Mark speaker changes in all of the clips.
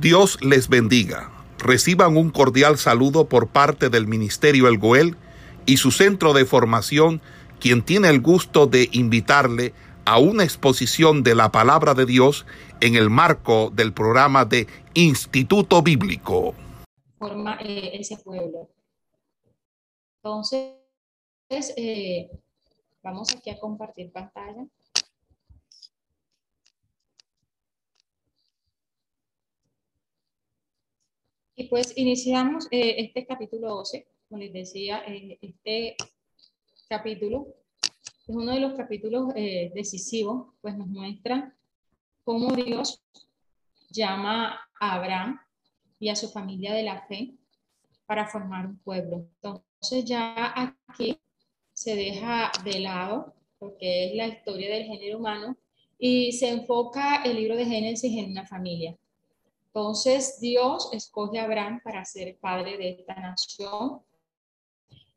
Speaker 1: Dios les bendiga. Reciban un cordial saludo por parte del Ministerio El Goel y su centro de formación, quien tiene el gusto de invitarle a una exposición de la palabra de Dios en el marco del programa de Instituto Bíblico.
Speaker 2: Forma eh, ese pueblo. Entonces, eh, vamos aquí a compartir pantalla. Y pues iniciamos eh, este capítulo 12, como les decía, eh, este capítulo es uno de los capítulos eh, decisivos, pues nos muestra cómo Dios llama a Abraham y a su familia de la fe para formar un pueblo. Entonces ya aquí se deja de lado porque es la historia del género humano y se enfoca el libro de Génesis en una familia. Entonces Dios escoge a Abraham para ser padre de esta nación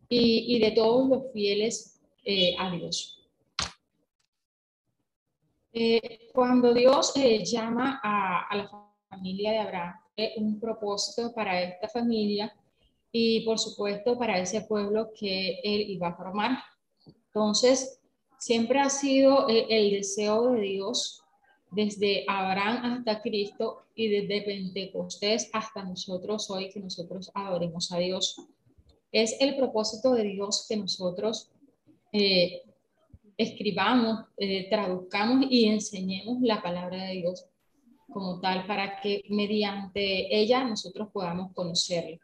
Speaker 2: y, de todos los fieles eh, a Dios. Eh, cuando Dios eh, llama a, a, la familia de Abraham, un propósito para esta familia y por supuesto para ese pueblo que él iba a formar. Entonces, siempre ha sido el deseo de Dios desde Abraham hasta Cristo y desde Pentecostés hasta nosotros hoy que nosotros adoremos a Dios. Es el propósito de Dios que nosotros eh, escribamos, eh, traduzcamos y enseñemos la palabra de Dios como tal para que mediante ella nosotros podamos conocerlo.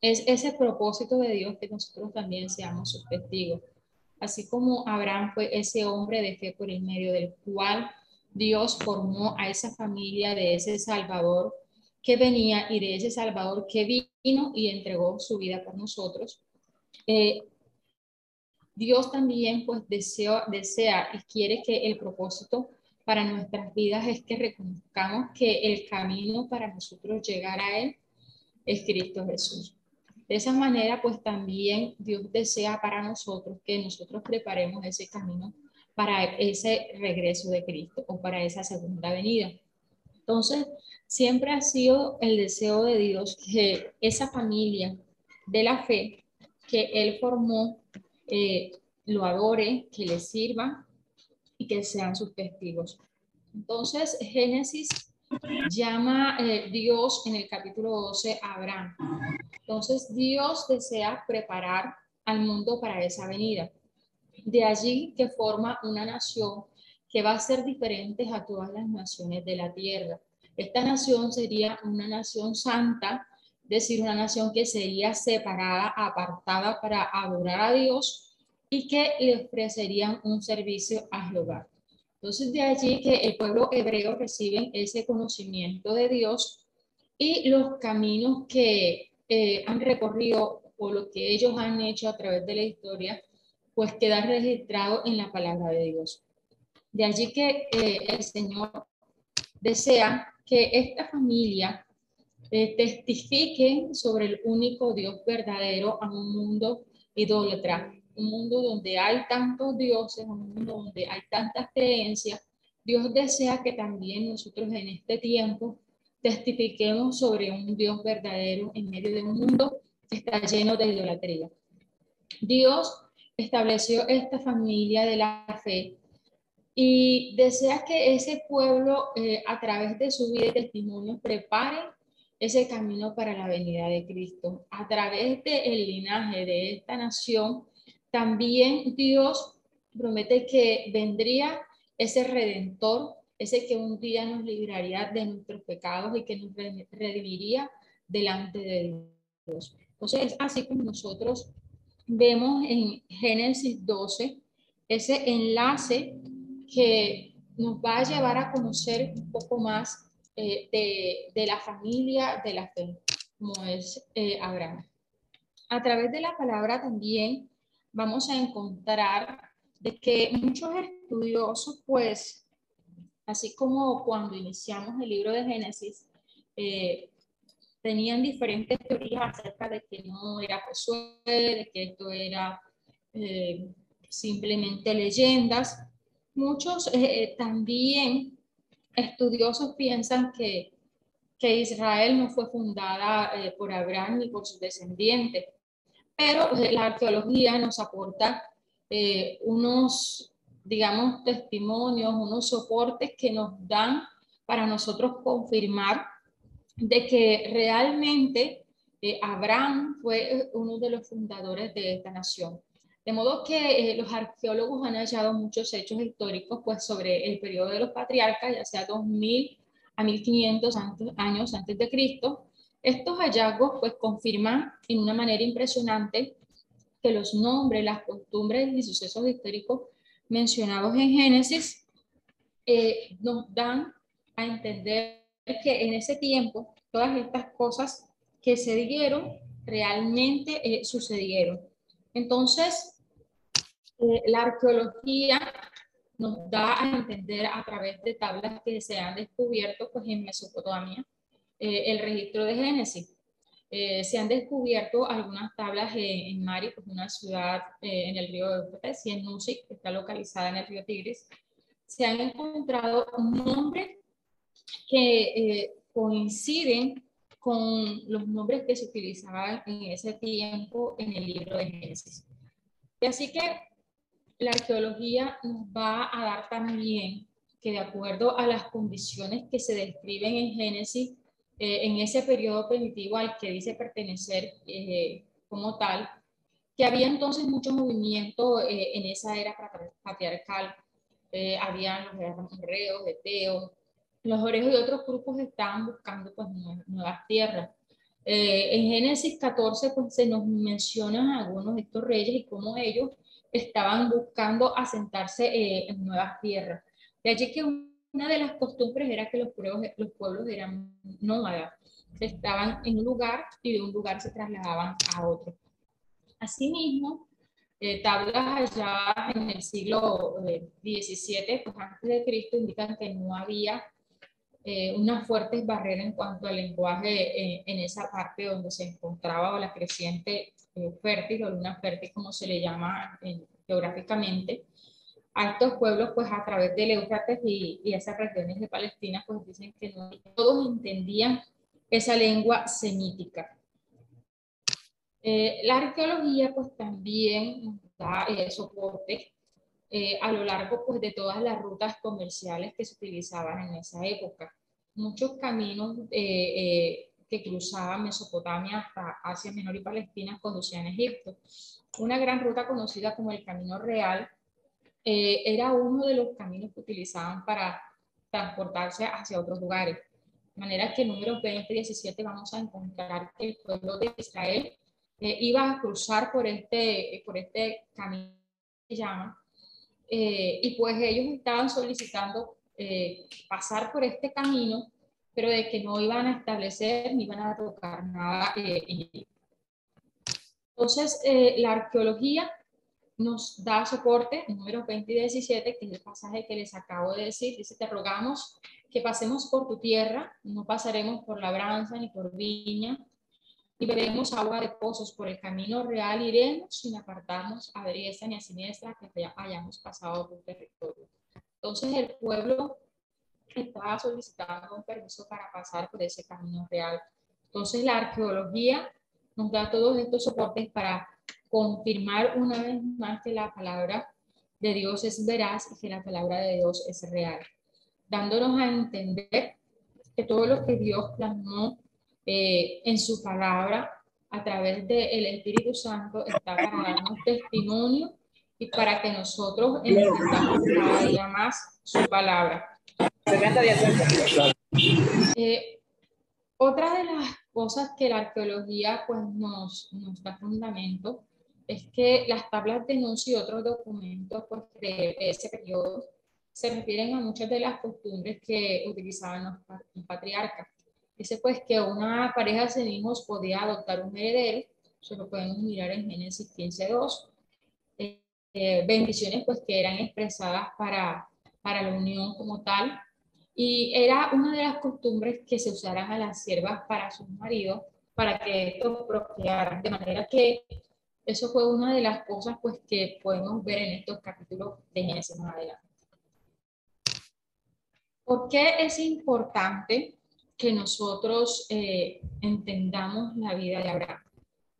Speaker 2: Es ese propósito de Dios que nosotros también seamos sus testigos. Así como Abraham fue ese hombre de fe por el medio del cual Dios formó a esa familia de ese Salvador que venía y de ese Salvador que vino y entregó su vida por nosotros. Eh, Dios también pues desea, desea y quiere que el propósito para nuestras vidas es que reconozcamos que el camino para nosotros llegar a Él es Cristo Jesús. De esa manera, pues también Dios desea para nosotros que nosotros preparemos ese camino para ese regreso de Cristo o para esa segunda venida. Entonces, siempre ha sido el deseo de Dios que esa familia de la fe que Él formó eh, lo adore, que le sirva y que sean sus testigos. Entonces, Génesis llama eh, Dios en el capítulo 12 a Abraham. Entonces, Dios desea preparar al mundo para esa venida. De allí que forma una nación que va a ser diferente a todas las naciones de la tierra. Esta nación sería una nación santa, es decir, una nación que sería separada, apartada para adorar a Dios y que le ofrecerían un servicio a Jehová. Entonces, de allí que el pueblo hebreo recibe ese conocimiento de Dios y los caminos que eh, han recorrido o lo que ellos han hecho a través de la historia pues queda registrado en la palabra de Dios. De allí que eh, el Señor desea que esta familia eh, testifique sobre el único Dios verdadero a un mundo idólatra, un mundo donde hay tantos dioses, un mundo donde hay tantas creencias. Dios desea que también nosotros en este tiempo testifiquemos sobre un Dios verdadero en medio de un mundo que está lleno de idolatría. Dios estableció esta familia de la fe y desea que ese pueblo eh, a través de su vida y testimonio prepare ese camino para la venida de Cristo. A través del linaje de esta nación, también Dios promete que vendría ese redentor, ese que un día nos libraría de nuestros pecados y que nos redimiría delante de Dios. Entonces, así como nosotros vemos en Génesis 12 ese enlace que nos va a llevar a conocer un poco más eh, de, la familia de la fe, como es eh, Abraham. A través de la palabra también vamos a encontrar de que muchos estudiosos, pues, así como cuando iniciamos el libro de Génesis, eh, tenían diferentes teorías acerca de que no era Josué, de que esto era eh, simplemente leyendas. Muchos eh, eh, también estudiosos piensan que, que Israel no fue fundada eh, por Abraham ni por sus descendientes, pero eh, la arqueología nos aporta eh, unos, digamos, testimonios, unos soportes que nos dan para nosotros confirmar de que realmente Abraham fue uno de los fundadores de esta nación. De modo que los arqueólogos han hallado muchos hechos históricos pues, sobre el periodo de los patriarcas, ya sea 2000 a 1500 años antes de Cristo. Estos hallazgos pues confirman en una manera impresionante que los nombres, las costumbres y sucesos históricos mencionados en Génesis eh, nos dan a entender que en ese tiempo todas estas cosas que se dieron realmente eh, sucedieron. Entonces, eh, la arqueología nos da a entender a través de tablas que se han descubierto pues, en Mesopotamia eh, el registro de Génesis. Eh, se han descubierto algunas tablas en Mari, pues una ciudad eh, en el río Eufrates, y en Nusik, que está localizada en el río Tigris. Se han encontrado nombres que coinciden con los nombres que se utilizaban en ese tiempo en el libro de Génesis. Y así que la arqueología nos va a dar también que de acuerdo a las condiciones que se describen en Génesis, eh, en ese periodo primitivo al que dice pertenecer eh, como tal, que había entonces mucho movimiento eh, en esa era patriarcal. habían los hebreos, eteos, los oreos y otros grupos estaban buscando pues, nuevas tierras. en Génesis 14 pues, se nos mencionan algunos de estos reyes y cómo ellos estaban buscando asentarse eh, en nuevas tierras. De allí que una de las costumbres era que los pueblos, los pueblos eran nómadas, estaban en un lugar y de un lugar se trasladaban a otro. Asimismo, eh, tablas allá en el siglo XVII, eh, pues antes de Cristo, indican que no había eh, unas fuertes barreras en cuanto al lenguaje en esa parte donde se encontraba la creciente eh, fértil o luna fértil, como se le llama eh, geográficamente, a estos pueblos, pues a través del Éufrates y, y, esas regiones de Palestina, pues dicen que no todos entendían esa lengua semítica. Eh, la arqueología, pues también da soporte a lo largo pues, de todas las rutas comerciales que se utilizaban en esa época. Muchos caminos que cruzaban Mesopotamia hasta Asia Menor y Palestina conducían a Egipto. Una gran ruta conocida como el Camino Real eh, era uno de los caminos que utilizaban para transportarse hacia otros lugares. De manera que en número 20 17 vamos a encontrar que el pueblo de Israel eh, iba a cruzar por este, por este camino que se llama, eh, y pues ellos estaban solicitando pasar por este camino pero de que no iban a establecer ni iban a tocar nada eh, en Entonces, eh, la arqueología nos da soporte, número 20 y 17, que es el pasaje que les acabo de decir, dice, te rogamos que pasemos por tu tierra, no pasaremos por labranza ni por viña, y veremos agua de pozos por el camino real, iremos sin apartarnos a derecha ni a siniestra, que hayamos pasado por territorio. Entonces el pueblo estaba solicitando un permiso para pasar por ese camino real. Entonces la arqueología nos da todos estos soportes para confirmar una vez más que la palabra de Dios es veraz y que la palabra de Dios es real, dándonos a entender que todo lo que Dios plasmó eh, en su palabra a través del Espíritu Santo está para darnos testimonio y para que nosotros entendamos cada día más su palabra. Eh, otra de las cosas que la arqueología pues, nos, nos da fundamento es que las tablas de denuncio y otros documentos pues, de ese periodo se refieren a muchas de las costumbres que utilizaban los, patriarcas. Dice pues que una pareja de hijos podía adoptar un heredero, eso lo podemos mirar en Génesis 15.2. Eh, eh, bendiciones pues que eran expresadas para, para la unión como tal, y era una de las costumbres que se usaran a las siervas para sus maridos, para que esto procrearan. De manera que eso fue una de las cosas pues, que podemos ver en estos capítulos de Génesis más adelante. ¿Por qué es importante que nosotros eh, entendamos la vida de Abraham.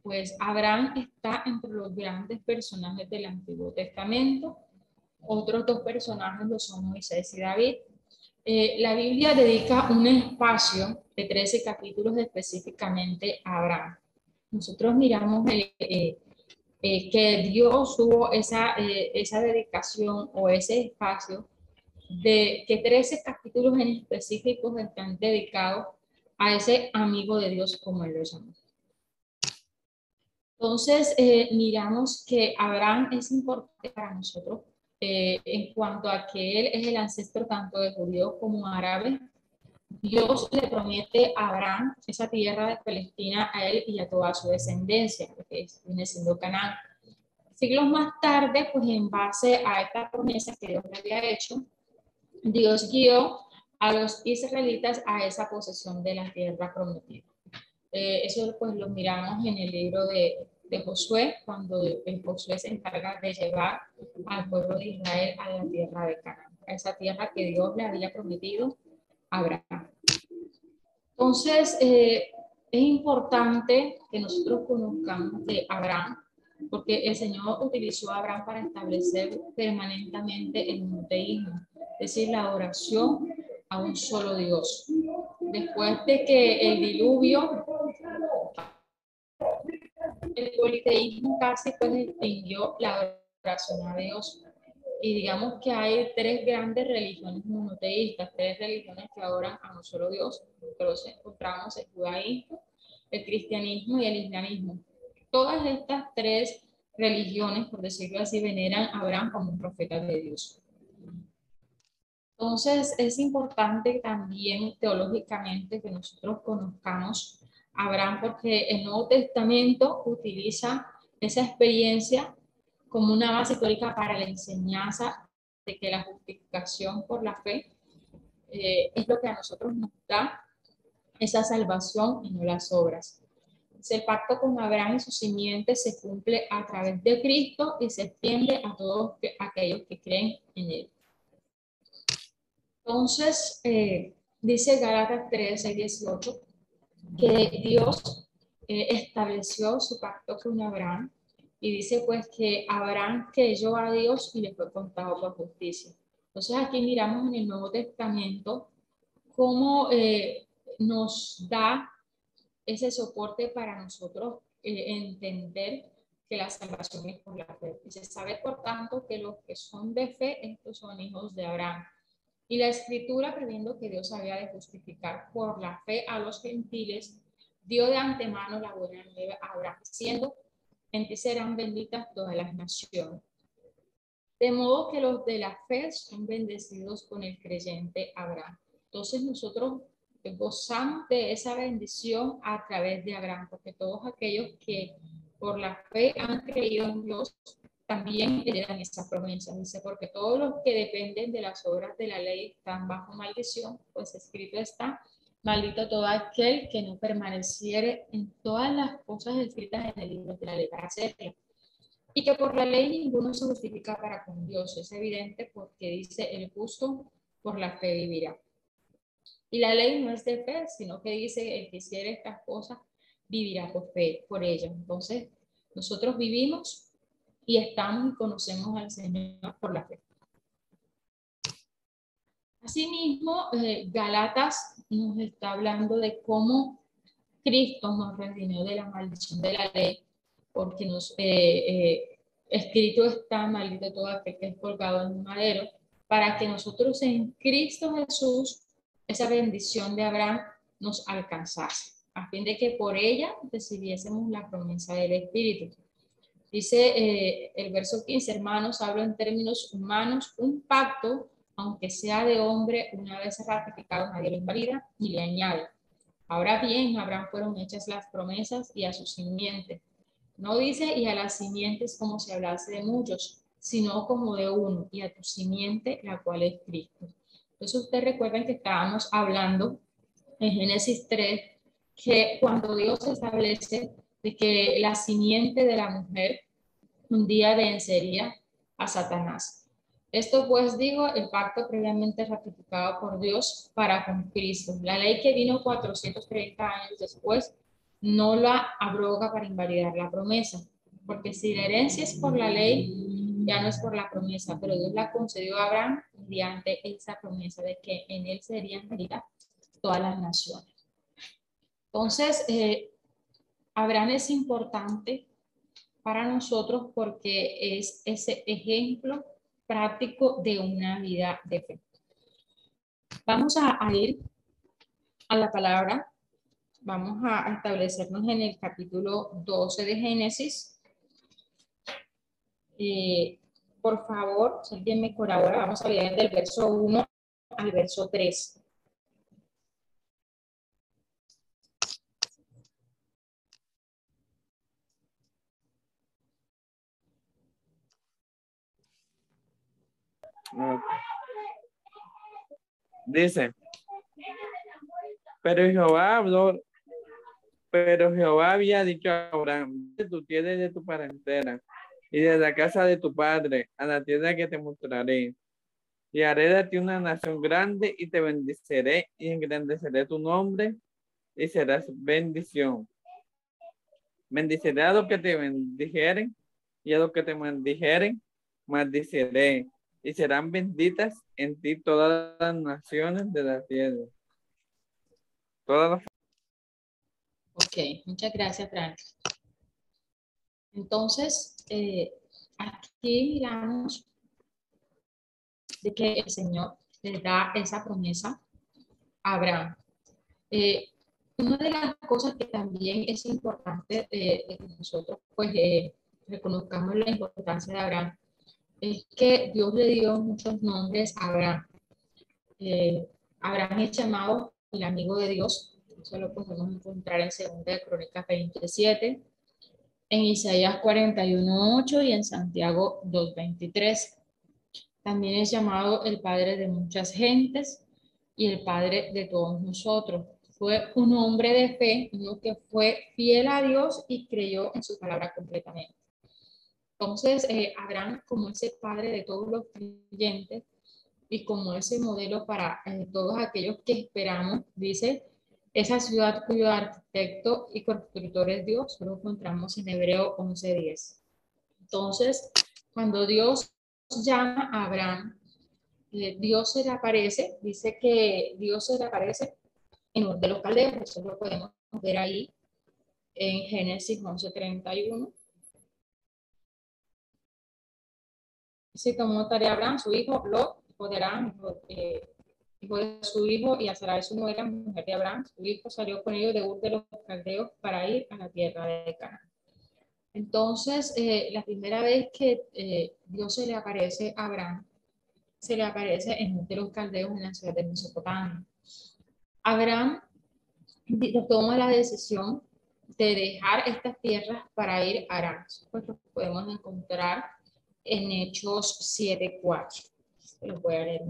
Speaker 2: Pues Abraham está entre los grandes personajes del Antiguo Testamento. Otros dos personajes lo son Moisés y David. Eh, la Biblia dedica un espacio de 13 capítulos específicamente a Abraham. Nosotros miramos eh, que Dios tuvo esa, esa dedicación o ese espacio de que 13 capítulos en específicos están dedicados a ese amigo de Dios, como él lo llama. Entonces, eh, miramos que Abraham es importante para nosotros eh, en cuanto a que él es el ancestro tanto de judíos como árabe. Dios le promete a Abraham esa tierra de Palestina a él y a toda su descendencia, que viene siendo Canaán. Siglos más tarde, pues en base a esta promesa que Dios le había hecho, Dios guió a los israelitas a esa posesión de la tierra prometida. Eh, eso pues lo miramos en el libro de, de Josué, cuando el Josué se encarga de llevar al pueblo de Israel a la tierra de Canaán, a esa tierra que Dios le había prometido a Abraham. Entonces, eh, es importante que nosotros conozcamos de Abraham, porque el Señor utilizó a Abraham para establecer permanentemente el monoteísmo es decir, la oración a un solo Dios. Después de que el diluvio, el politeísmo casi pues extinguió la oración a Dios. Y digamos que hay tres grandes religiones monoteístas, tres religiones que adoran a un solo Dios, que los encontramos el judaísmo, el cristianismo y el islamismo. Todas estas tres religiones, por decirlo así, veneran a Abraham como un profeta de Dios. Entonces, es importante también teológicamente que nosotros conozcamos a Abraham porque el Nuevo Testamento utiliza esa experiencia como una base teórica para la enseñanza de que la justificación por la fe eh, es lo que a nosotros nos da esa salvación y no las obras. El pacto con Abraham y su simiente se cumple a través de Cristo y se extiende a todos aquellos que creen en él. Entonces, eh, dice Gálatas 13, 18, que Dios eh, estableció su pacto con Abraham y dice pues que Abraham creyó a Dios y le fue contado por justicia. Entonces aquí miramos en el Nuevo Testamento cómo eh, nos da ese soporte para nosotros entender que la salvación es por la fe. Y se sabe, por tanto, que los que son de fe, estos son hijos de Abraham. Y la escritura, previendo que Dios había de justificar por la fe a los gentiles, dio de antemano la buena nueva a Abraham, diciendo, en ti serán benditas todas las naciones. De modo que los de la fe son bendecidos con el creyente Abraham. Entonces nosotros gozamos de esa bendición a través de Abraham, porque todos aquellos que por la fe han creído en Dios también heredan esa promesa. Dice, porque todos los que dependen de las obras de la ley están bajo maldición, pues escrito está, maldito todo aquel que no permaneciere en todas las cosas escritas en el libro de la ley para hacerlo. Y que por la ley ninguno se justifica para con Dios. Es evidente porque dice, el justo por la fe vivirá. Y la ley no es de fe, sino que dice, el que hiciera estas cosas vivirá por fe, por ellas. Entonces, nosotros vivimos y estamos y conocemos al Señor por la fe. Asimismo, eh, Galatas nos está hablando de cómo Cristo nos redimió de la maldición de la ley, porque nos eh, eh, escrito está maldito todo aquel que es colgado en un madero, para que nosotros en Cristo Jesús esa bendición de Abraham nos alcanzase, a fin de que por ella recibiésemos la promesa del Espíritu. Dice eh, el verso 15, hermanos, hablo en términos humanos, un pacto, aunque sea de hombre, una vez ratificado, nadie lo invalida ni le añade. Ahora bien, a Abraham fueron hechas las promesas y a su simiente. No dice y a las simientes como si hablase de muchos, sino como de uno, y a tu simiente, la cual es Cristo. Entonces ustedes recuerden que estábamos hablando en Génesis 3, que cuando Dios establece de que la simiente de la mujer un día vencería a Satanás. Esto pues digo, el pacto previamente ratificado por Dios para con Cristo. La ley que vino 430 años después no la abroga para invalidar la promesa, porque si la herencia es por la ley, ya no es por la promesa, pero Dios la concedió a Abraham mediante esa promesa de que en él serían todas las naciones. Entonces, eh, Abraham es importante para nosotros porque es ese ejemplo práctico de una vida de fe. Vamos a, ir a la palabra, vamos a establecernos en el capítulo 12 de Génesis. Eh, por favor, si alguien me colabora, vamos a leer del verso 1 al verso 3.
Speaker 3: Dice, pero Jehová habló, pero Jehová había dicho a Abraham, tú tienes de tu parentela y de la casa de tu padre a la tierra que te mostraré. Y haré de ti una nación grande y te bendeciré y engrandeceré tu nombre y serás bendición. Bendiciré a los que te bendijeren y a los que te maldijeren, maldiciré y serán benditas en ti todas las naciones de la tierra.
Speaker 2: Todas Ok, muchas gracias, Frank. Entonces, eh, aquí miramos de que el Señor le da esa promesa a Abraham. Eh, una de las cosas que también es importante eh, que nosotros pues reconozcamos la importancia de Abraham es que Dios le dio muchos nombres a Abraham. Eh, Abraham es llamado el amigo de Dios, eso lo podemos encontrar en 2 de Crónicas 27, en Isaías 41.8 y en Santiago 2.23. También es llamado el padre de muchas gentes y el padre de todos nosotros. Fue un hombre de fe, uno que fue fiel a Dios y creyó en su palabra completamente. Entonces, eh, Abraham, como ese padre de todos los creyentes y como ese modelo para eh, todos aquellos que esperamos, dice, esa ciudad cuyo arquitecto y constructor es Dios, lo encontramos en Hebreo 11.10. Entonces, cuando Dios llama a Abraham, eh, Dios se le aparece, dice que Dios se le aparece en uno de los caldeos, eso lo podemos ver ahí en Génesis 11.31 se tomó tarea Abraham, su hijo, lo hijo de Abraham, eh, hijo, de su hijo, y a Sarai su nuera, mujer de Abraham. Su hijo salió con ellos de Ur de los Caldeos para ir a la tierra de Canaán. Entonces, eh, la primera vez que eh, Dios se le aparece a Abraham, se le aparece en Ur de los Caldeos en la ciudad de Mesopotamia. Abraham toma la decisión de dejar estas tierras para ir a Arán. Pues podemos encontrar en Hechos 7.4. Lo voy a leer.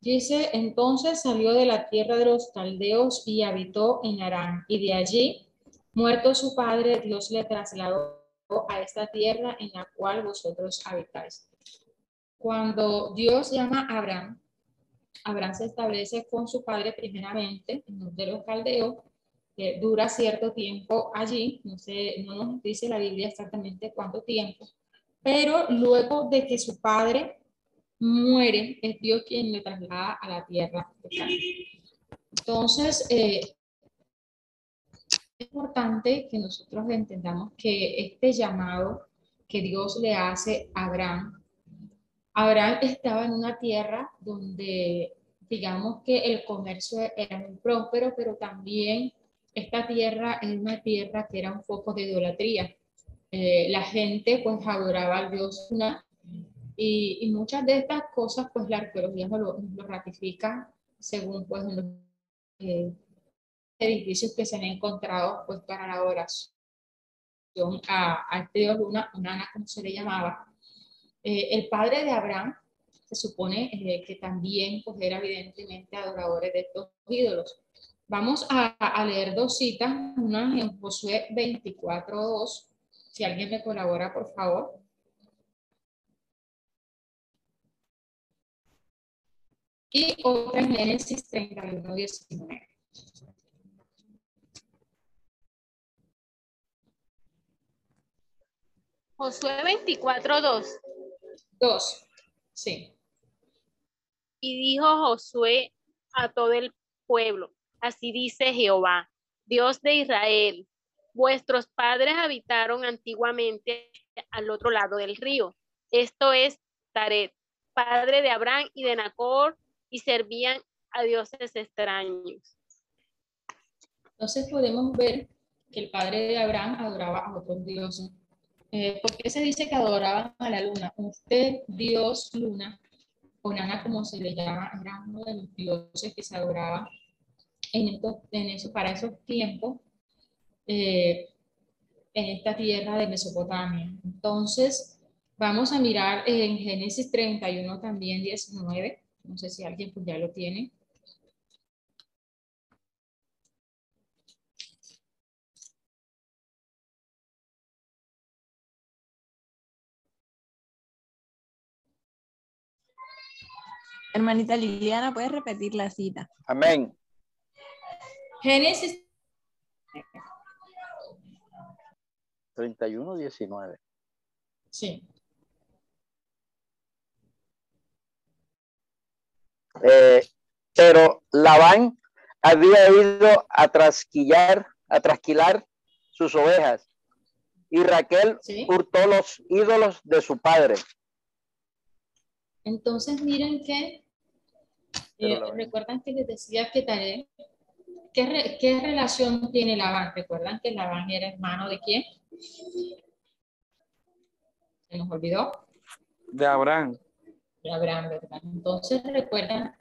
Speaker 2: Dice, entonces salió de la tierra de los caldeos y habitó en Arán. Y de allí, muerto su padre, Dios le trasladó a esta tierra en la cual vosotros habitáis. Cuando Dios llama a Abraham, Abraham se establece con su padre primeramente en de los caldeos que dura cierto tiempo allí, no, sé, no nos dice la Biblia exactamente cuánto tiempo, pero luego de que su padre muere, es Dios quien le traslada a la tierra Entonces, eh, es importante que nosotros entendamos que este llamado que Dios le hace a Abraham, Abraham estaba en una tierra donde digamos que el comercio era muy próspero, pero también esta tierra es una tierra que era un foco de idolatría. Eh, la gente pues adoraba al dios una y, muchas de estas cosas pues la arqueología nos lo, ratifica según pues los eh, edificios que se han encontrado pues para la adoración a, este dios Luna, Unana como se le llamaba. Eh, el padre de Abraham se supone que también pues era evidentemente adoradores de estos ídolos. Vamos a, leer dos citas, una en Josué 24.2 Si alguien me colabora, por favor. Y otra en Génesis 31, 19.
Speaker 4: Josué 24, 2.
Speaker 2: 2. Sí.
Speaker 4: Y dijo Josué a todo el pueblo, así dice Jehová, Dios de Israel, vuestros padres habitaron antiguamente al otro lado del río. Esto es Taret, padre de Abraham y de Nacor, y servían a dioses extraños.
Speaker 2: Entonces podemos ver que el padre de Abraham adoraba a otros dioses. Eh, ¿Por qué se dice que adoraban a la luna? Usted, Dios, luna, o Nana como se le llama, era uno de los dioses que se adoraba en, en eso, para esos tiempos eh, en esta tierra de Mesopotamia. Entonces, vamos a mirar en Génesis 31 también, 19. No sé si alguien pues ya lo tiene.
Speaker 5: Hermanita Liliana, ¿puedes repetir la cita?
Speaker 6: Amén.
Speaker 2: Génesis
Speaker 6: 31, 19.
Speaker 2: Sí.
Speaker 6: Eh, pero Labán había ido a trasquillar, a trasquilar sus ovejas y Raquel
Speaker 2: Sí.
Speaker 6: hurtó los ídolos de su padre.
Speaker 2: Entonces, miren que, eh, recuerdan que les decía que Taré, ¿qué, re- ¿qué relación tiene Labán? ¿Recuerdan que Labán era hermano de quién? ¿Se nos olvidó?
Speaker 3: De Abraham.
Speaker 2: de Abraham, ¿verdad? Entonces recuerdan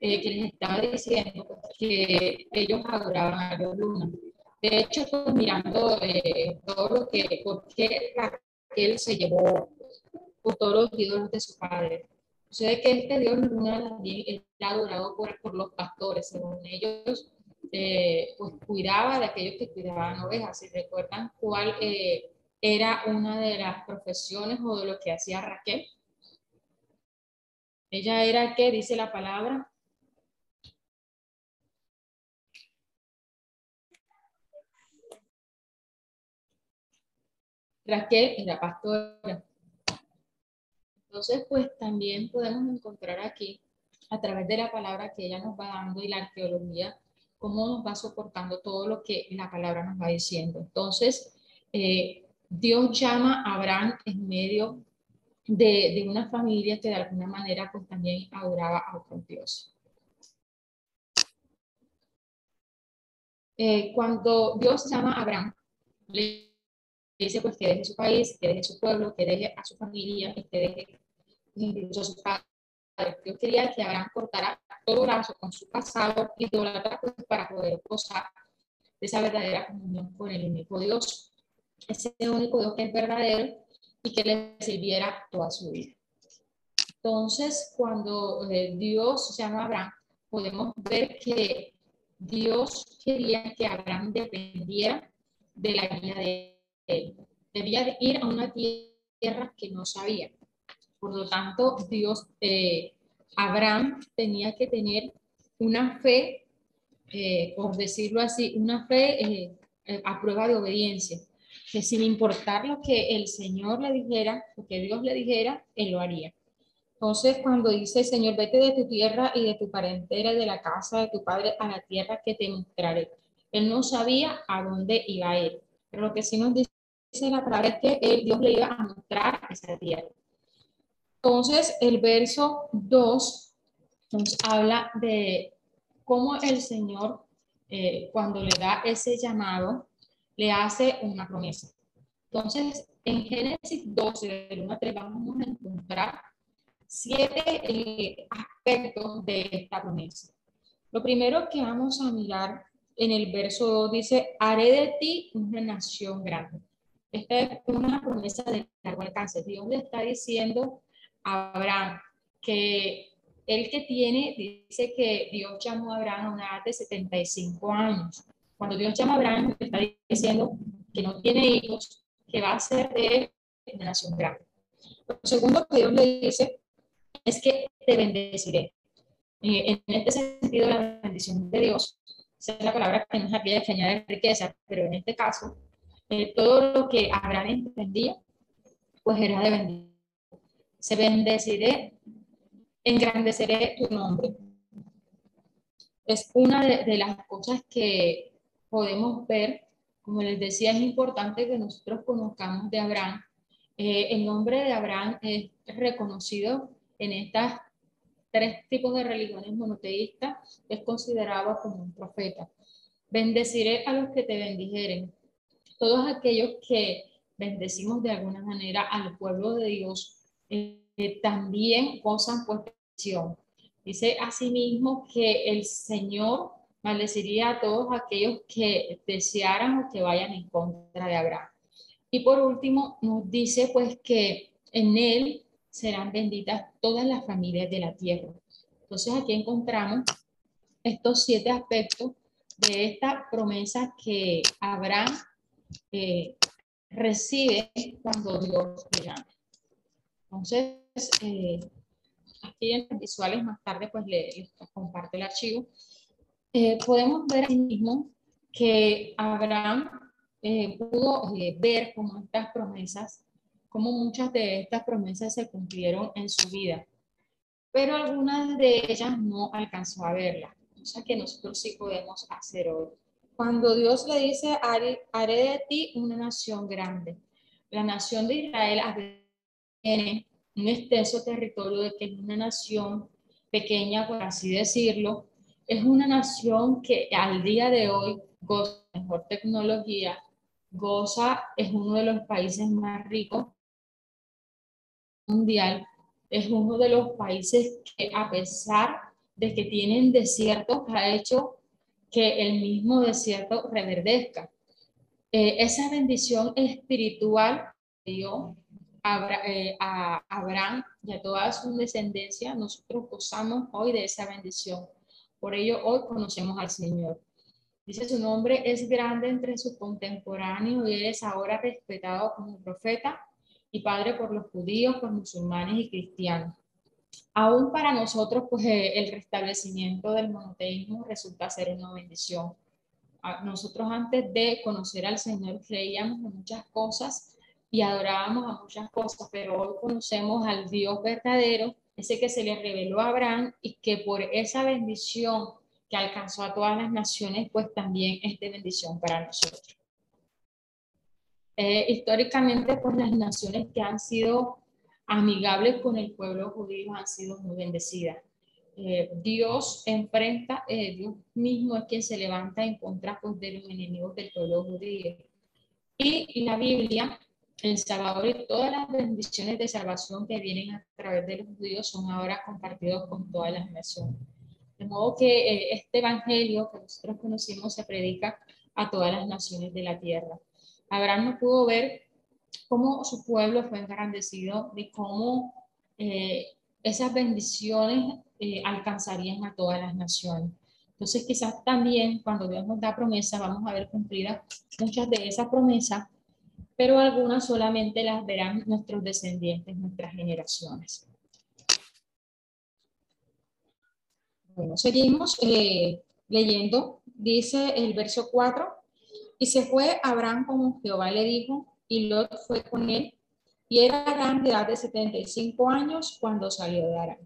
Speaker 2: eh, que les estaba diciendo que ellos adoraban a la luna. De hecho, pues, mirando eh, todo lo que, por qué Raquel se llevó por todos los ídolos de su padre. Sucede que este dios luna también era adorado por, por los pastores, según ellos, eh, pues cuidaba de aquellos que cuidaban ovejas. Si recuerdan cuál eh, era una de las profesiones o de lo que hacía Raquel, ella era que dice la palabra. Raquel era pastora. Entonces, pues también podemos encontrar aquí, a través de la palabra que ella nos va dando y la arqueología, cómo nos va soportando todo lo que la palabra nos va diciendo. Entonces, eh, Dios llama a Abraham en medio de, una familia que de alguna manera pues también adoraba a otros dioses. Eh, cuando Dios llama a Abraham, le dice pues que deje su país, que deje su pueblo, que deje a su familia, que deje incluso a su padre. Dios quería que Abraham cortara lazo con su pasado y idolatra pues, para poder gozar de esa verdadera comunión con el único Dios. Ese único Dios que es verdadero y que le sirviera toda su vida. Entonces, cuando eh, Dios llama a Abraham, podemos ver que Dios quería que Abraham dependiera de la guía de él. Debía de ir a una tierra que no sabía. Por lo tanto, Dios, eh, Abraham tenía que tener una fe, eh, por decirlo así, una fe eh, a prueba de obediencia que sin importar lo que el Señor le dijera, lo que Dios le dijera, Él lo haría. Entonces, cuando dice, Señor, vete de tu tierra y de tu parentela y de la casa de tu padre a la tierra que te mostraré. Él no sabía a dónde iba a ir, pero lo que sí nos dice la palabra es que él, Dios le iba a mostrar esa tierra. Entonces, el verso 2 nos habla de cómo el Señor, eh, cuando le da ese llamado, le hace una promesa. Entonces, en Génesis 12, del 1 a 3, vamos a encontrar siete eh, aspectos de esta promesa. Lo primero que vamos a mirar en el verso 2 dice, haré de ti una nación grande. Esta es una promesa de largo alcance. Dios le está diciendo Abraham que el que tiene, dice que Dios llamó a Abraham a una edad de 75 años. Cuando Dios llama a Abraham, está diciendo que no tiene hijos, que va a ser de una nación grande. Lo segundo que Dios le dice es que te bendeciré. Eh, en este sentido, la bendición de Dios, es la palabra que no es aquella que añade riqueza, pero en este caso, eh, todo lo que Abraham entendía, pues era de bendición. Se bendeciré, engrandeceré tu nombre. Es una de las cosas que podemos ver como les decía, es importante que nosotros conozcamos de Abraham. Eh, el nombre de Abraham es reconocido en estas tres tipos de religiones monoteístas, es considerado como un profeta. Bendeciré a los que te bendijeren. Todos aquellos que bendecimos de alguna manera al pueblo de Dios, eh, también gozan pues. Dice asimismo que el Señor maldeciría a todos aquellos que desearan o que vayan en contra de Abraham. Y por último, nos dice pues que en él serán benditas todas las familias de la tierra. Entonces aquí encontramos estos siete aspectos de esta promesa que Abraham eh, recibe cuando Dios le llama. Entonces, eh, aquí en los visuales más tarde pues le, les comparto el archivo. Eh, podemos ver mismo que Abraham eh, pudo eh, ver cómo estas promesas, cómo muchas de estas promesas se cumplieron en su vida, pero algunas de ellas no alcanzó a verlas, sea que nosotros sí podemos hacer hoy. Cuando Dios le dice, haré, haré de ti una nación grande, la nación de Israel tiene un extenso territorio de que es una nación pequeña, por así decirlo, es una nación que al día de hoy goza de mejor tecnología, goza, es uno de los países más ricos mundial, es uno de los países que a pesar de que tienen desiertos, ha hecho que el mismo desierto reverdezca. Eh, esa bendición espiritual dio eh, a Abraham y a toda su descendencia, nosotros gozamos hoy de esa bendición. Por ello, hoy conocemos al Señor. Dice su nombre es grande entre sus contemporáneos y es ahora respetado como profeta y padre por los judíos, por musulmanes y cristianos. Aún para nosotros, pues eh, el restablecimiento del monoteísmo resulta ser una bendición. Nosotros antes de conocer al Señor creíamos en muchas cosas y adorábamos a muchas cosas, pero hoy conocemos al Dios verdadero ese que se le reveló a Abraham y que por esa bendición que alcanzó a todas las naciones, pues también es de bendición para nosotros. Eh, históricamente, pues las naciones que han sido amigables con el pueblo judío han sido muy bendecidas. Eh, Dios enfrenta, eh, Dios mismo es quien se levanta en contra pues, de los enemigos del pueblo judío. Y la Biblia el Salvador y todas las bendiciones de salvación que vienen a través de los judíos son ahora compartidos con todas las naciones. De modo que eh, este evangelio que nosotros conocimos se predica a todas las naciones de la tierra. Abraham no pudo ver cómo su pueblo fue engrandecido, y cómo eh, esas bendiciones eh, alcanzarían a todas las naciones. Entonces quizás también cuando Dios nos da promesa, vamos a ver cumplidas muchas de esas promesas pero algunas solamente las verán nuestros descendientes, nuestras generaciones. Bueno, seguimos eh, leyendo. Dice el verso 4, y se fue Abraham como Jehová le dijo, y Lot fue con él, y era Abraham de edad de 75 años cuando salió de Aram.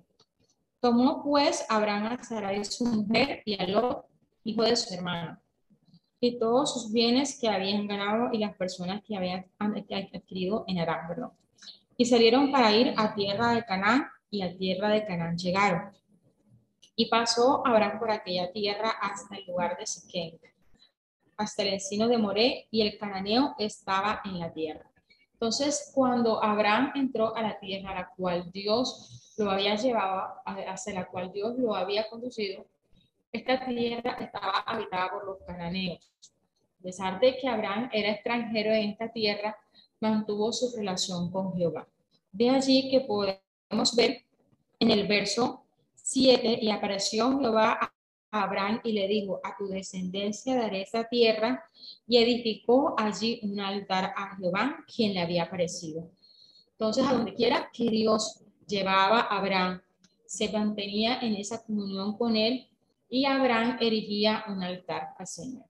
Speaker 2: Tomó pues Abraham a Sarai su mujer y a Lot, hijo de su hermano y todos sus bienes que habían ganado y las personas que habían adquirido en Aram, Y salieron para ir a tierra de Canaán y a tierra de Canaán llegaron. Y pasó Abraham por aquella tierra hasta el lugar de Siquem, hasta el encino de Moré y el cananeo estaba en la tierra. Entonces, cuando Abraham entró a la tierra a la cual Dios lo había llevado, hacia la cual Dios lo había conducido, esta tierra estaba habitada por los cananeos. A pesar de que Abraham era extranjero en esta tierra, mantuvo su relación con Jehová. De allí que podemos ver en el verso 7, y apareció Jehová a Abraham y le dijo, a tu descendencia daré esa tierra, y edificó allí un altar a Jehová, quien le había aparecido. Entonces, a donde quiera que Dios llevaba a Abraham, se mantenía en esa comunión con él, y Abraham erigía un altar al Señor.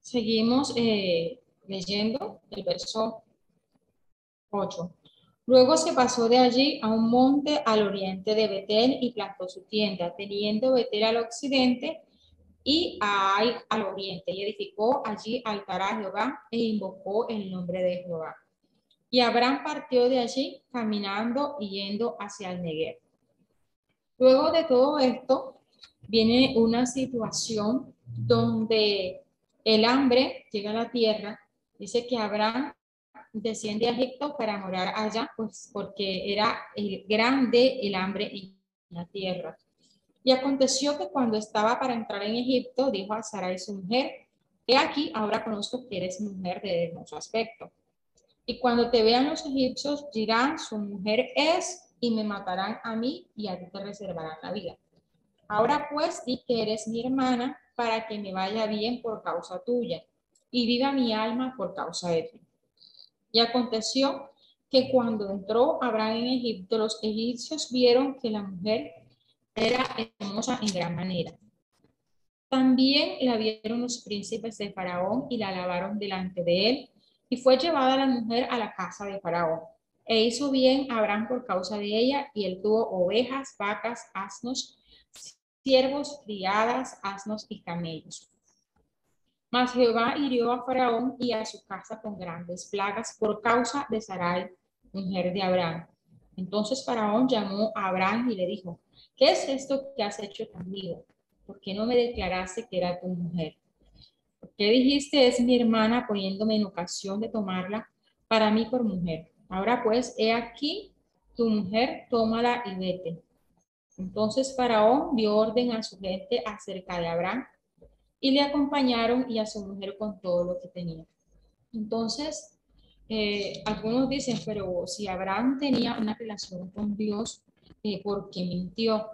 Speaker 2: Seguimos eh, leyendo el verso 8. Luego se pasó de allí a un monte al oriente de Betel y plantó su tienda, teniendo Betel al occidente y Ai al oriente, y edificó allí altar a Jehová e invocó el nombre de Jehová. Y Abraham partió de allí caminando y yendo hacia el Negev. Luego de todo esto, viene una situación donde el hambre llega a la tierra. Dice que Abraham desciende a Egipto para morar allá, pues porque era grande el hambre en la tierra. Y aconteció que cuando estaba para entrar en Egipto, dijo a Sarai su mujer, he aquí, ahora conozco que eres mujer de hermoso aspecto. Y cuando te vean los egipcios, dirán, su mujer es, y me matarán a mí, y a ti te reservarán la vida. Ahora pues, di que eres mi hermana, para que me vaya bien por causa tuya, y viva mi alma por causa de ti. Y aconteció que cuando entró Abraham en Egipto, los egipcios vieron que la mujer era hermosa en gran manera. También la vieron los príncipes de Faraón y la alabaron delante de él, y fue llevada la mujer a la casa de Faraón. E hizo bien Abraham por causa de ella, y él tuvo ovejas, vacas, asnos, siervos, criadas, asnos y camellos. Mas Jehová hirió a Faraón y a su casa con grandes plagas por causa de Sarai, mujer de Abraham. Entonces Faraón llamó a Abraham y le dijo, ¿qué es esto que has hecho conmigo? ¿Por qué no me declaraste que era tu mujer? ¿Por qué dijiste es mi hermana poniéndome en ocasión de tomarla para mí por mujer? Ahora pues, he aquí tu mujer, tómala y vete. Entonces Faraón dio orden a su gente acerca de Abraham y le acompañaron y a su mujer con todo lo que tenía. Entonces, eh, algunos dicen, pero si Abraham tenía una relación con Dios, eh, ¿por qué mintió?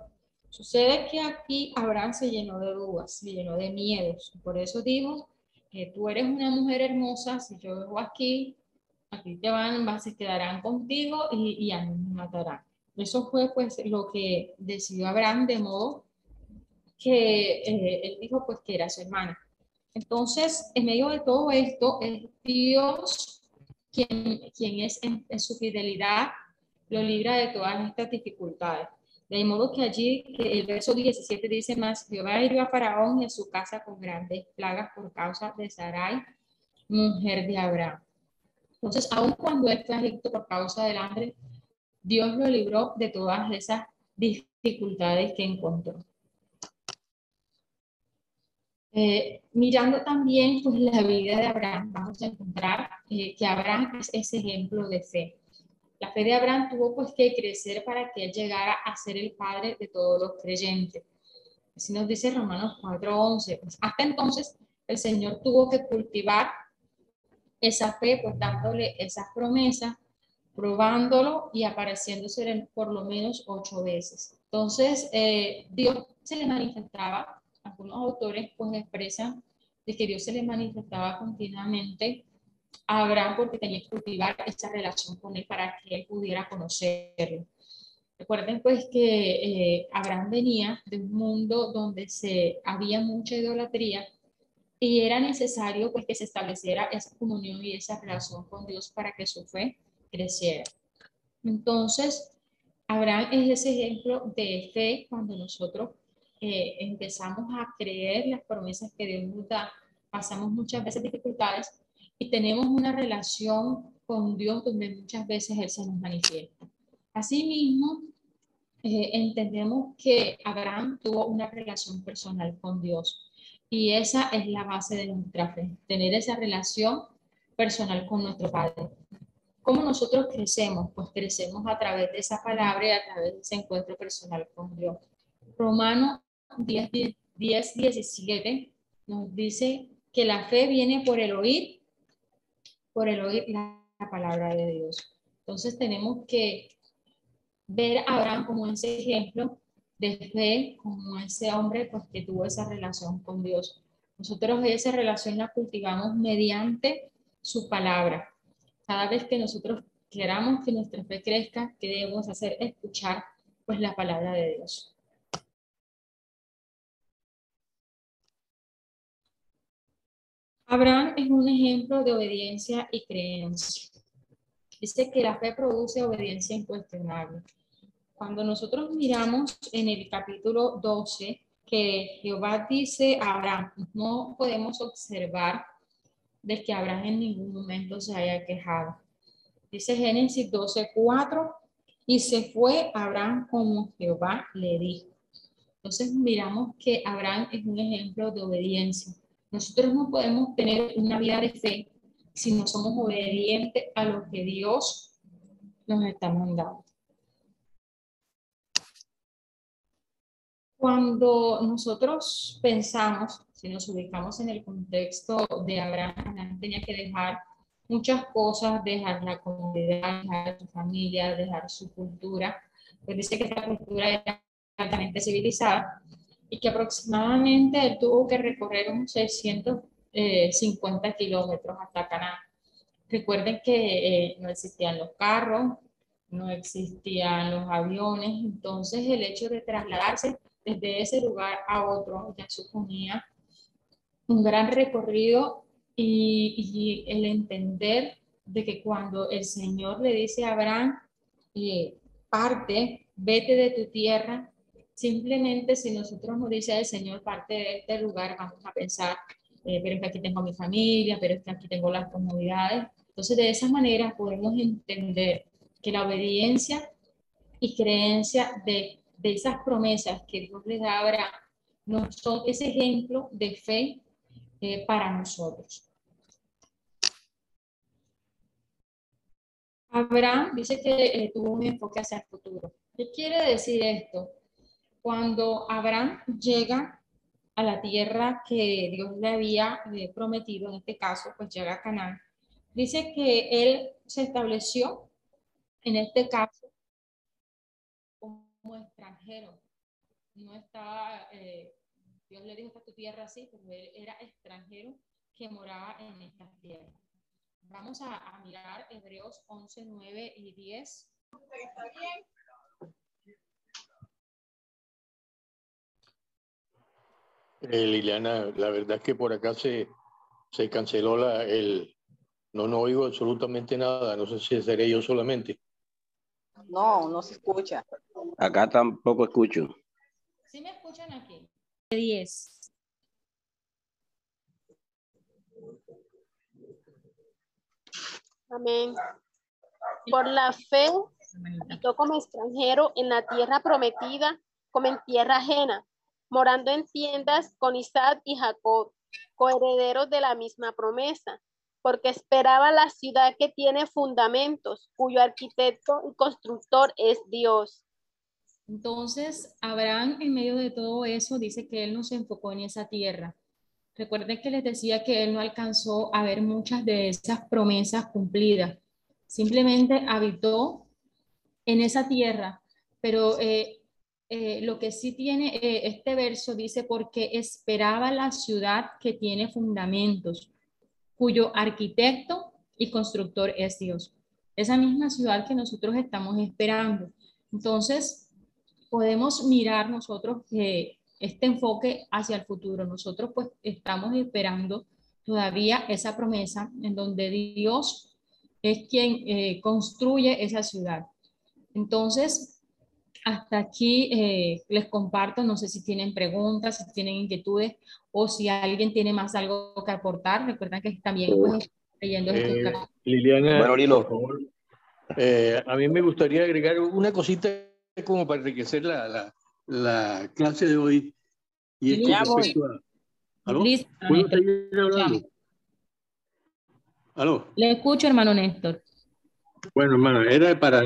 Speaker 2: Sucede que aquí Abraham se llenó de dudas, se llenó de miedos. Por eso digo que tú eres una mujer hermosa, si yo vengo aquí, aquí te van, se quedarán contigo y, y a mí me matarán. Eso fue pues lo que decidió Abraham de modo que eh, él dijo pues que era su hermana. Entonces, en medio de todo esto, es Dios quien, quien es en, su fidelidad, lo libra de todas estas dificultades. De modo que allí, el verso 17 dice más, Jehová hirió a Faraón y a su casa con grandes plagas por causa de Sarai, mujer de Abraham. Entonces, aun cuando él fue a por causa del hambre, Dios lo libró de todas esas dificultades que encontró. Eh, mirando también pues, la vida de Abraham, vamos a encontrar eh, que Abraham es ese ejemplo de fe. La fe de Abraham tuvo pues que crecer para que él llegara a ser el padre de todos los creyentes. Así nos dice Romanos 4:11. Pues hasta entonces el Señor tuvo que cultivar esa fe, pues dándole esas promesas, probándolo y apareciéndose por lo menos ocho veces. Entonces, eh, Dios se le manifestaba algunos autores pues expresan de que Dios se le manifestaba continuamente a Abraham porque tenía que cultivar esa relación con él para que él pudiera conocerlo. Recuerden pues que eh, Abraham venía de un mundo donde se había mucha idolatría y era necesario pues que se estableciera esa comunión y esa relación con Dios para que su fe creciera. Entonces, Abraham es ese ejemplo de fe cuando nosotros eh, empezamos a creer las promesas que Dios nos da, pasamos muchas veces dificultades y tenemos una relación con Dios donde muchas veces Él se nos manifiesta. Asimismo, eh, entendemos que Abraham tuvo una relación personal con Dios y esa es la base de nuestra fe, tener esa relación personal con nuestro Padre. ¿Cómo nosotros crecemos? Pues crecemos a través de esa palabra y a través de ese encuentro personal con Dios. Romano 10, 10, 17 nos dice que la fe viene por el oír, por el oír la, palabra de Dios. Entonces tenemos que ver a Abraham como ese ejemplo de fe, como ese hombre pues, que tuvo esa relación con Dios. Nosotros esa relación la cultivamos mediante su palabra. Cada vez que nosotros queramos que nuestra fe crezca, ¿qué debemos hacer? Escuchar pues la palabra de Dios. Abraham es un ejemplo de obediencia y creencia. Dice que la fe produce obediencia incuestionable. Cuando nosotros miramos en el capítulo 12 que Jehová dice a Abraham, no podemos observar de que Abraham en ningún momento se haya quejado. Dice Génesis 12, 4, y se fue Abraham como Jehová le dijo. Entonces miramos que Abraham es un ejemplo de obediencia. Nosotros no podemos tener una vida de fe si no somos obedientes a lo que Dios nos está mandando. Cuando nosotros pensamos, si nos ubicamos en el contexto de Abraham, Abraham tenía que dejar muchas cosas, dejar la comunidad, dejar su familia, dejar su cultura. Pues dice que esta cultura era altamente civilizada y que aproximadamente tuvo que recorrer unos 650 kilómetros hasta Canaán. Recuerden que eh, no existían los carros, no existían los aviones, entonces el hecho de trasladarse desde ese lugar a otro ya suponía un gran recorrido y, el entender de que cuando el Señor le dice a Abraham, eh, parte, vete de tu tierra, Simplemente si nosotros nos dice el Señor parte de este lugar, vamos a pensar, eh, pero es que aquí tengo mi familia, pero es que aquí tengo las comunidades. Entonces de esa manera podemos entender que la obediencia y creencia de, esas promesas que Dios le da a Abraham no son ese ejemplo de fe eh, para nosotros. Abraham dice que eh, tuvo un enfoque hacia el futuro. ¿Qué quiere decir esto? Cuando Abraham llega a la tierra que Dios le había eh, prometido, en este caso, pues llega a Canaán, dice que él se estableció, en este caso, como extranjero. No estaba, eh, Dios le dijo que tu tierra así, pero él era extranjero que moraba en esta tierra. Vamos a, a mirar Hebreos 11, 9 y 10. ¿Está bien?
Speaker 7: Eh, Liliana, la verdad es que por acá se, se canceló la, el... No, no oigo absolutamente nada. No sé si seré yo solamente.
Speaker 8: No, no se escucha.
Speaker 9: Acá tampoco escucho.
Speaker 2: ¿Sí me escuchan aquí? 10.
Speaker 4: Amén. Por la fe, yo como extranjero en la tierra prometida, como en tierra ajena, morando en tiendas con Isaac y Jacob, coherederos de la misma promesa, porque esperaba la ciudad que tiene fundamentos, cuyo arquitecto y constructor es Dios.
Speaker 2: Entonces, Abraham, en medio de todo eso, dice que él no se enfocó en esa tierra. Recuerden que les decía que él no alcanzó a ver muchas de esas promesas cumplidas. Simplemente habitó en esa tierra, pero eh, eh, lo que sí tiene eh, este verso dice, porque esperaba la ciudad que tiene fundamentos, cuyo arquitecto y constructor es Dios. Esa misma ciudad que nosotros estamos esperando. Entonces, podemos mirar nosotros que este enfoque hacia el futuro. Nosotros pues estamos esperando todavía esa promesa en donde Dios es quien eh, construye esa ciudad. Entonces, hasta aquí eh, les comparto, no sé si tienen preguntas, si tienen inquietudes o si alguien tiene más algo que aportar. Recuerden que también pues, leyendo
Speaker 7: eh, Liliana, por favor, eh, a mí me gustaría agregar una cosita como para enriquecer la, la, la clase de hoy. Y es respecto a... ¿Aló? ¿Puedo seguir hablando? ¿Aló?
Speaker 2: Le escucho, hermano Néstor.
Speaker 7: Bueno, hermano, era para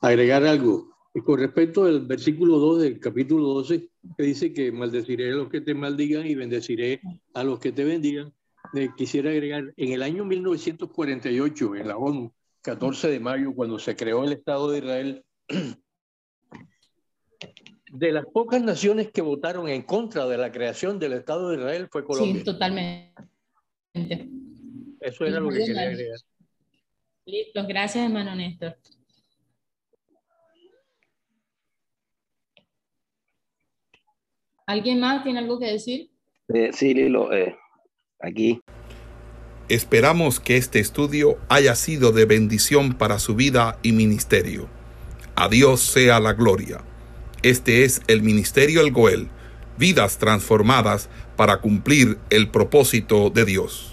Speaker 7: agregar algo con respecto al versículo 2 del capítulo 12, que dice que maldeciré a los que te maldigan y bendeciré a los que te bendigan, eh, quisiera agregar, en el año 1948, en la ONU, 14 de mayo, cuando se creó el Estado de Israel, de las pocas naciones que votaron en contra de la creación del Estado de Israel fue Colombia.
Speaker 2: Sí, totalmente.
Speaker 7: Eso era lo que quería agregar.
Speaker 2: Listo, gracias hermano Néstor. ¿Alguien más tiene algo que decir?
Speaker 9: Eh, sí, Lilo, eh, aquí.
Speaker 1: Esperamos que este estudio haya sido de bendición para su vida y ministerio. A Dios sea la gloria. Este es el Ministerio El Goel, vidas transformadas para cumplir el propósito de Dios.